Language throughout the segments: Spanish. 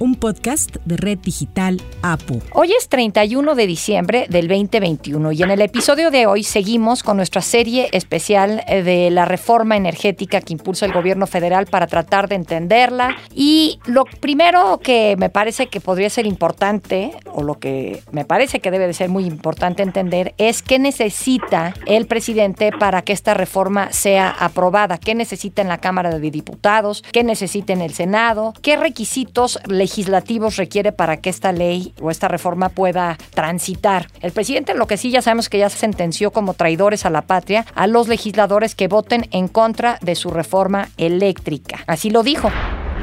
un podcast de Red Digital APU. Hoy es 31 de diciembre del 2021 y en el episodio de hoy seguimos con nuestra serie especial eh, de la reforma energética que impulsa el gobierno federal para tratar de entenderla. Y lo primero que me parece que podría ser importante, o lo que me parece que debe de ser muy importante entender, es qué necesita el presidente para que esta reforma sea aprobada, qué necesita en la Cámara de Diputados, qué necesita en el Senado, qué requisitos legislativos legislativos requiere para que esta ley o esta reforma pueda transitar. El presidente lo que sí ya sabemos que ya sentenció como traidores a la patria a los legisladores que voten en contra de su reforma eléctrica. Así lo dijo.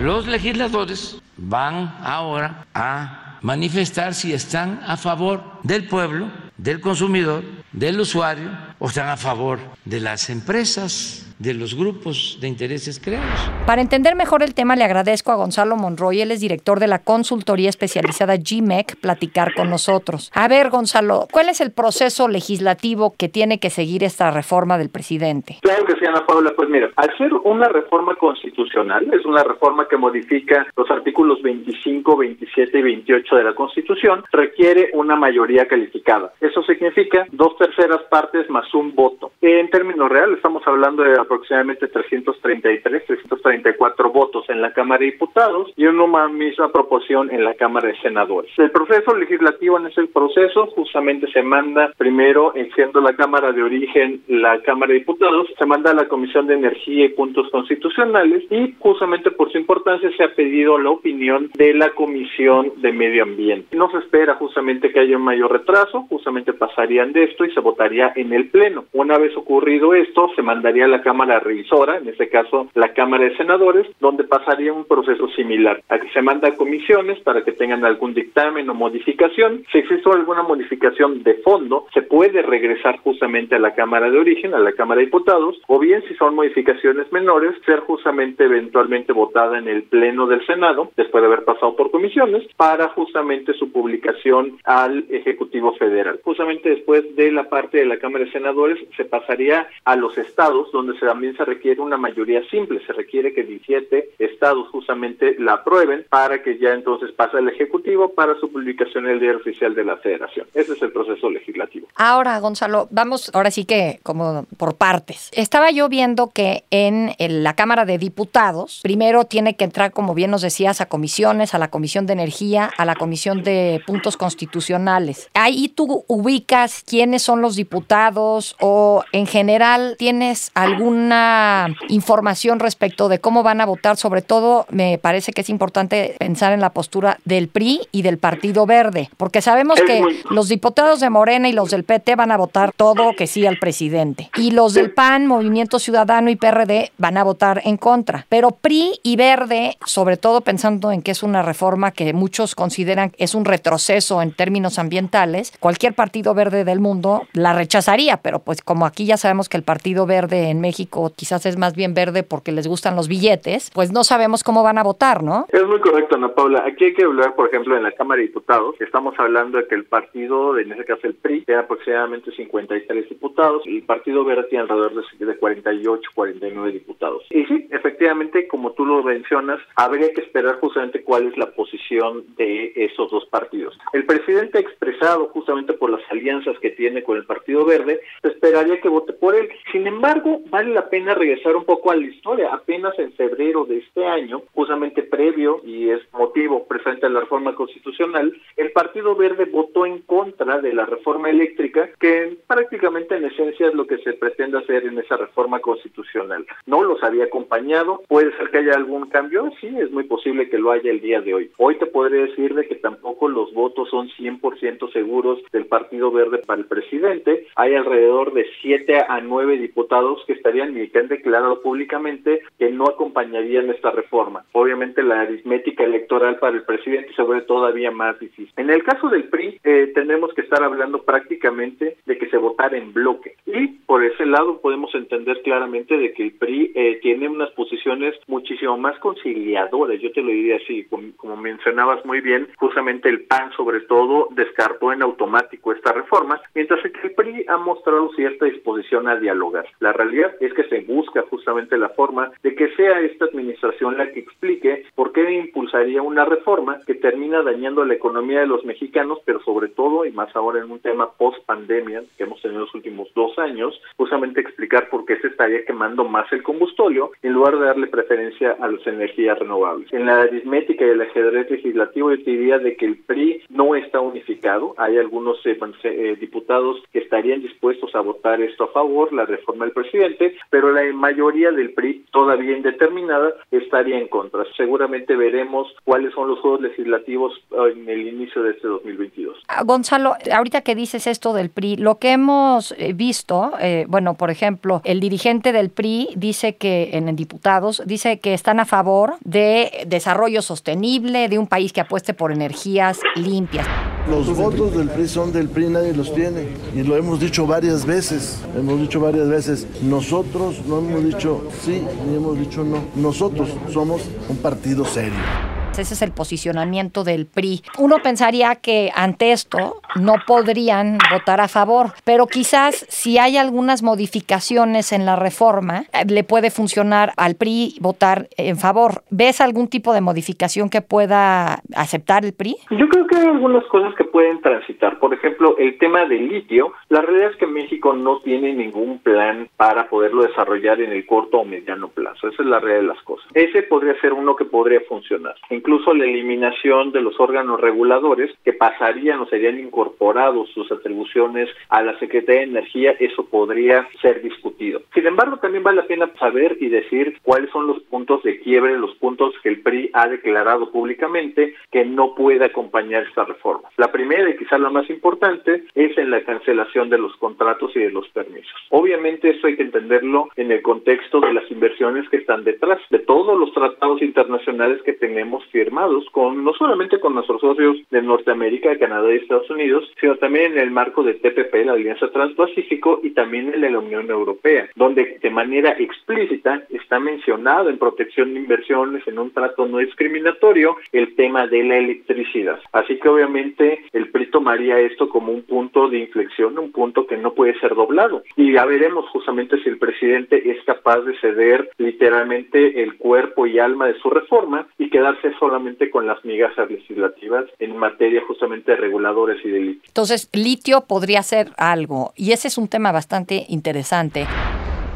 Los legisladores van ahora a manifestar si están a favor del pueblo, del consumidor, del usuario o están a favor de las empresas de los grupos de intereses creados. Para entender mejor el tema, le agradezco a Gonzalo Monroy, él es director de la consultoría especializada GMEC, platicar con nosotros. A ver, Gonzalo, ¿cuál es el proceso legislativo que tiene que seguir esta reforma del presidente? Claro que sí, Ana Paula. Pues mira, al ser una reforma constitucional, es una reforma que modifica los artículos 25, 27 y 28 de la Constitución, requiere una mayoría calificada. Eso significa dos terceras partes más un voto. En términos reales, estamos hablando de aproximadamente 333, 334 votos en la Cámara de Diputados y una misma proporción en la Cámara de Senadores. El proceso legislativo en ese proceso justamente se manda primero, siendo la Cámara de origen la Cámara de Diputados, se manda a la Comisión de Energía y Puntos Constitucionales y justamente por su importancia se ha pedido la opinión de la Comisión de Medio Ambiente. No se espera justamente que haya un mayor retraso, justamente pasarían de esto y se votaría en el Pleno. Una vez ocurrido esto, se mandaría a la Cámara Cámara Revisora, en este caso la Cámara de Senadores, donde pasaría un proceso similar. Aquí se manda a comisiones para que tengan algún dictamen o modificación. Si existe alguna modificación de fondo, se puede regresar justamente a la Cámara de Origen, a la Cámara de Diputados, o bien si son modificaciones menores, ser justamente eventualmente votada en el Pleno del Senado, después de haber pasado por comisiones, para justamente su publicación al Ejecutivo Federal. Justamente después de la parte de la Cámara de Senadores, se pasaría a los estados, donde se también se requiere una mayoría simple, se requiere que 17 estados justamente la aprueben para que ya entonces pase al Ejecutivo para su publicación en el Diario Oficial de la Federación. Ese es el proceso legislativo. Ahora, Gonzalo, vamos ahora sí que como por partes. Estaba yo viendo que en la Cámara de Diputados, primero tiene que entrar, como bien nos decías, a comisiones, a la Comisión de Energía, a la Comisión de Puntos Constitucionales. Ahí tú ubicas quiénes son los diputados o en general tienes algún una información respecto de cómo van a votar, sobre todo me parece que es importante pensar en la postura del PRI y del Partido Verde, porque sabemos que los diputados de Morena y los del PT van a votar todo que sí al presidente, y los del PAN, Movimiento Ciudadano y PRD van a votar en contra, pero PRI y Verde, sobre todo pensando en que es una reforma que muchos consideran es un retroceso en términos ambientales, cualquier partido verde del mundo la rechazaría, pero pues como aquí ya sabemos que el Partido Verde en México quizás es más bien verde porque les gustan los billetes, pues no sabemos cómo van a votar, ¿no? Es muy correcto, Ana Paula. Aquí hay que hablar, por ejemplo, en la Cámara de Diputados, estamos hablando de que el partido, en ese caso el PRI, tiene aproximadamente 53 diputados y el Partido Verde tiene alrededor de 48, 49 diputados. Y sí, efectivamente, como tú lo mencionas, habría que esperar justamente cuál es la posición de esos dos partidos. El presidente expresado justamente por las alianzas que tiene con el Partido Verde, esperaría que vote por él. Sin embargo, vale la pena regresar un poco a la historia. Apenas en febrero de este año, justamente previo y es motivo presente a la reforma constitucional, el Partido Verde votó en contra de la reforma eléctrica, que prácticamente en esencia es lo que se pretende hacer en esa reforma constitucional. No los había acompañado, puede ser que haya algún cambio, sí, es muy posible que lo haya el día de hoy. Hoy te podré decir de que tampoco los votos son 100% seguros del Partido Verde para el presidente. Hay alrededor de 7 a 9 diputados que estarían y que han declarado públicamente que no acompañarían esta reforma. Obviamente la aritmética electoral para el presidente se vuelve todavía más difícil. En el caso del PRI, eh, tenemos que estar hablando prácticamente de que se votara en bloque. Y por ese lado podemos entender claramente de que el PRI eh, tiene unas posiciones muchísimo más conciliadoras, yo te lo diría así, como, como mencionabas muy bien, justamente el PAN sobre todo descartó en automático esta reforma, mientras que el PRI ha mostrado cierta disposición a dialogar. La realidad es que se busca justamente la forma de que sea esta administración la que explique por qué impulsaría una reforma que termina dañando la economía de los mexicanos, pero sobre todo, y más ahora en un tema post pandemia que hemos tenido los últimos dos años, justamente explicar por qué se estaría quemando más el combustorio en lugar de darle preferencia a las energías renovables. En la aritmética y el ajedrez legislativo yo diría de que el PRI no está unificado, hay algunos eh, eh, diputados que estarían dispuestos a votar esto a favor, la reforma del presidente, pero la mayoría del PRI todavía indeterminada estaría en contra. Seguramente veremos cuáles son los juegos legislativos en el inicio de este 2022. Ah, Gonzalo, ahorita que dices esto del PRI, lo que hemos eh, visto, bueno, por ejemplo, el dirigente del PRI dice que en diputados dice que están a favor de desarrollo sostenible, de un país que apueste por energías limpias. Los votos del PRI son del PRI, nadie los tiene. Y lo hemos dicho varias veces. Hemos dicho varias veces. Nosotros no hemos dicho sí ni hemos dicho no. Nosotros somos un partido serio. Ese es el posicionamiento del PRI. Uno pensaría que ante esto no podrían votar a favor, pero quizás si hay algunas modificaciones en la reforma, eh, le puede funcionar al PRI votar en favor. ¿Ves algún tipo de modificación que pueda aceptar el PRI? Yo creo que hay algunas cosas que pueden transitar. Por ejemplo, el tema del litio. La realidad es que México no tiene ningún plan para poderlo desarrollar en el corto o mediano plazo. Esa es la realidad de las cosas. Ese podría ser uno que podría funcionar incluso la eliminación de los órganos reguladores que pasarían o serían incorporados sus atribuciones a la Secretaría de Energía, eso podría ser discutido. Sin embargo, también vale la pena saber y decir cuáles son los puntos de quiebre, los puntos que el PRI ha declarado públicamente que no puede acompañar esta reforma. La primera y quizás la más importante es en la cancelación de los contratos y de los permisos. Obviamente esto hay que entenderlo en el contexto de las inversiones que están detrás de todos los tratados internacionales que tenemos firmados con no solamente con nuestros socios de Norteamérica, Canadá y Estados Unidos, sino también en el marco de TPP, la Alianza Transpacífico, y también en la Unión Europea, donde de manera explícita está mencionado en protección de inversiones, en un trato no discriminatorio, el tema de la electricidad. Así que obviamente el tomaría esto como un punto de inflexión, un punto que no puede ser doblado. Y ya veremos justamente si el presidente es capaz de ceder literalmente el cuerpo y alma de su reforma y quedarse solamente con las migajas legislativas en materia justamente de reguladores y de litio. Entonces, litio podría ser algo, y ese es un tema bastante interesante.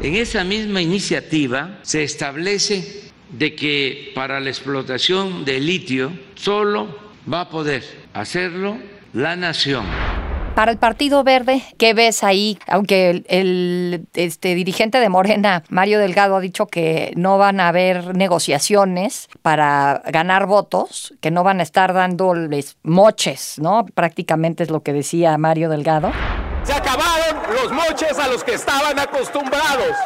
En esa misma iniciativa se establece de que para la explotación de litio solo va a poder hacerlo la nación. Para el Partido Verde, ¿qué ves ahí? Aunque el, este, dirigente de Morena, Mario Delgado, ha dicho que no van a haber negociaciones para ganar votos, que no van a estar dándoles moches, ¿no? Prácticamente es lo que decía Mario Delgado. Se acabaron los moches a los que estaban acostumbrados.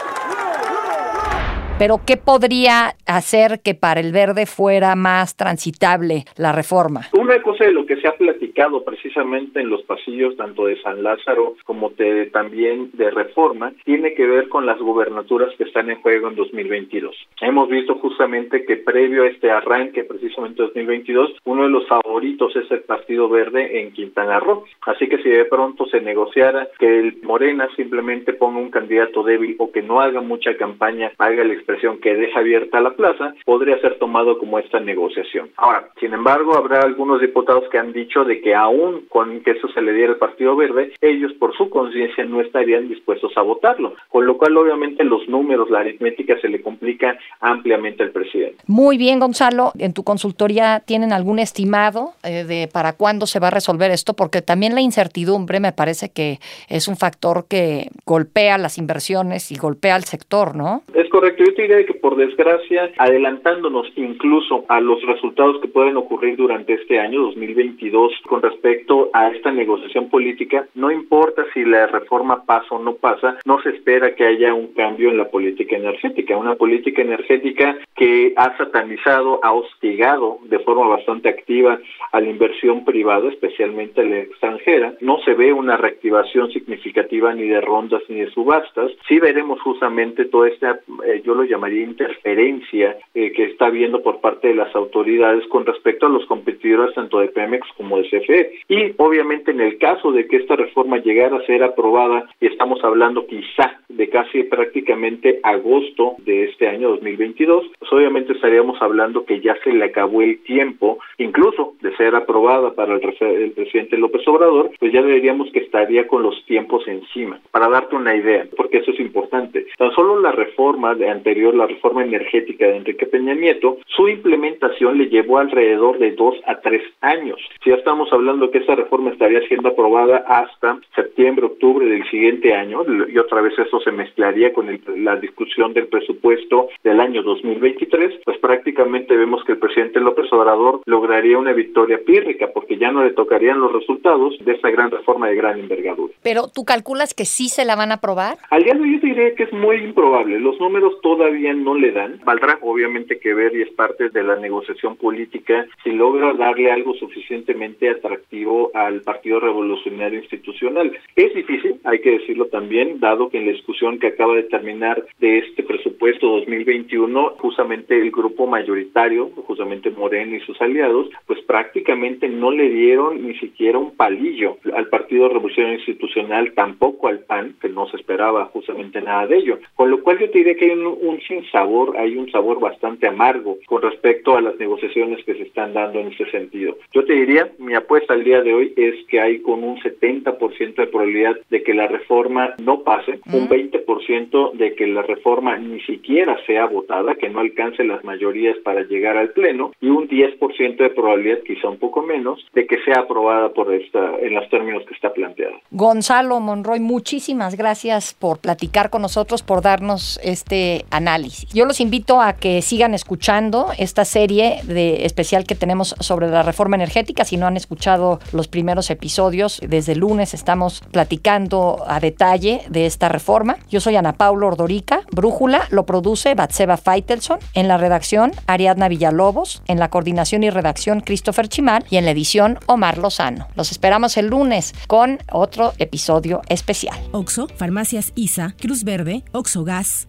Pero ¿qué podría hacer que para el verde fuera más transitable la reforma? Una cosa de lo que se ha platicado precisamente en los pasillos tanto de San Lázaro como de, también de reforma tiene que ver con las gubernaturas que están en juego en 2022. Hemos visto justamente que previo a este arranque precisamente 2022, uno de los favoritos es el Partido Verde en Quintana Roo. Así que si de pronto se negociara que el Morena simplemente ponga un candidato débil o que no haga mucha campaña, haga el expresión que deja abierta la plaza, podría ser tomado como esta negociación. Ahora, sin embargo, habrá algunos diputados que han dicho de que aún con que eso se le diera al Partido Verde, ellos por su conciencia no estarían dispuestos a votarlo, con lo cual obviamente los números, la aritmética se le complica ampliamente al presidente. Muy bien, Gonzalo, en tu consultoría tienen algún estimado eh, de para cuándo se va a resolver esto, porque también la incertidumbre me parece que es un factor que golpea las inversiones y golpea al sector, ¿no? Es correcto, yo te diría que por desgracia, adelantándonos incluso a los resultados que pueden ocurrir durante este año 2022 con respecto a esta negociación política, no importa si la reforma pasa o no pasa, no se espera que haya un cambio en la política energética, una política energética que ha satanizado, ha hostigado de forma bastante activa a la inversión privada, especialmente la extranjera. No se ve una reactivación significativa ni de rondas ni de subastas. Sí veremos justamente toda esta eh, yo lo llamaría interferencia eh, que está habiendo por parte de las autoridades con respecto a los competidores tanto de Pemex como de CFE. Y obviamente en el caso de que esta reforma llegara a ser aprobada, y estamos hablando quizá de casi prácticamente agosto de este año 2022, pues obviamente estaríamos hablando que ya se le acabó el tiempo, incluso de ser aprobada para el, el presidente López Obrador, pues ya diríamos que estaría con los tiempos encima. Para darte una idea, porque eso es importante, tan solo la reforma anterior, la reforma energética de Enrique Peña Nieto, su implementación le llevó alrededor de dos a tres años. Si ya estamos hablando que esta reforma estaría siendo aprobada hasta septiembre, octubre del siguiente año, y otra vez eso se mezclaría con la discusión del presupuesto del año 2023, pues prácticamente vemos que el presidente López Obrador lograría una victoria pírrica, porque ya no le tocarían los resultados de esta gran reforma de gran envergadura. Pero tú calculas que sí se la van a aprobar? Al día de hoy yo diría que es muy improbable. Los números todavía no le dan. Valdrá obviamente que ver y es parte de la negociación política si logra darle algo suficientemente atractivo al Partido Revolucionario Institucional. Es difícil, hay que decirlo también, dado que en la discusión que acaba de terminar de este presupuesto 2021, justamente el grupo mayoritario, justamente Moreno y sus aliados, pues prácticamente no le dieron ni siquiera un palillo al Partido Revolucionario Institucional, tampoco al PAN, que no se esperaba justamente nada de ello. Con lo cual yo te diría que hay un, un sinsabor, hay un sabor bastante amargo con respecto a las negociaciones que se están dando en ese sentido. Yo te diría, mi apuesta al día de hoy es que hay con un 70% de probabilidad de que la reforma no pase, un 20% de que la reforma ni siquiera sea votada, que no alcance las mayorías para llegar al pleno y un 10% de probabilidad, quizá un poco menos, de que sea aprobada por esta en los términos que está planteado. Gonzalo Monroy, muchísimas gracias por platicar con nosotros, por darnos este análisis. Yo los invito a que sigan escuchando esta serie de especial que tenemos sobre la reforma energética. Si no han escuchado los primeros episodios, desde el lunes estamos platicando a detalle de esta reforma. Yo soy Ana Paula Ordorica. Brújula lo produce Batseba Feitelson. En la redacción, Ariadna Villalobos. En la coordinación y redacción, Christopher Chimal. Y en la edición, Omar Lozano. Los esperamos el lunes con otro episodio especial. Oxo, Farmacias ISA, Cruz Verde, Oxo Gas,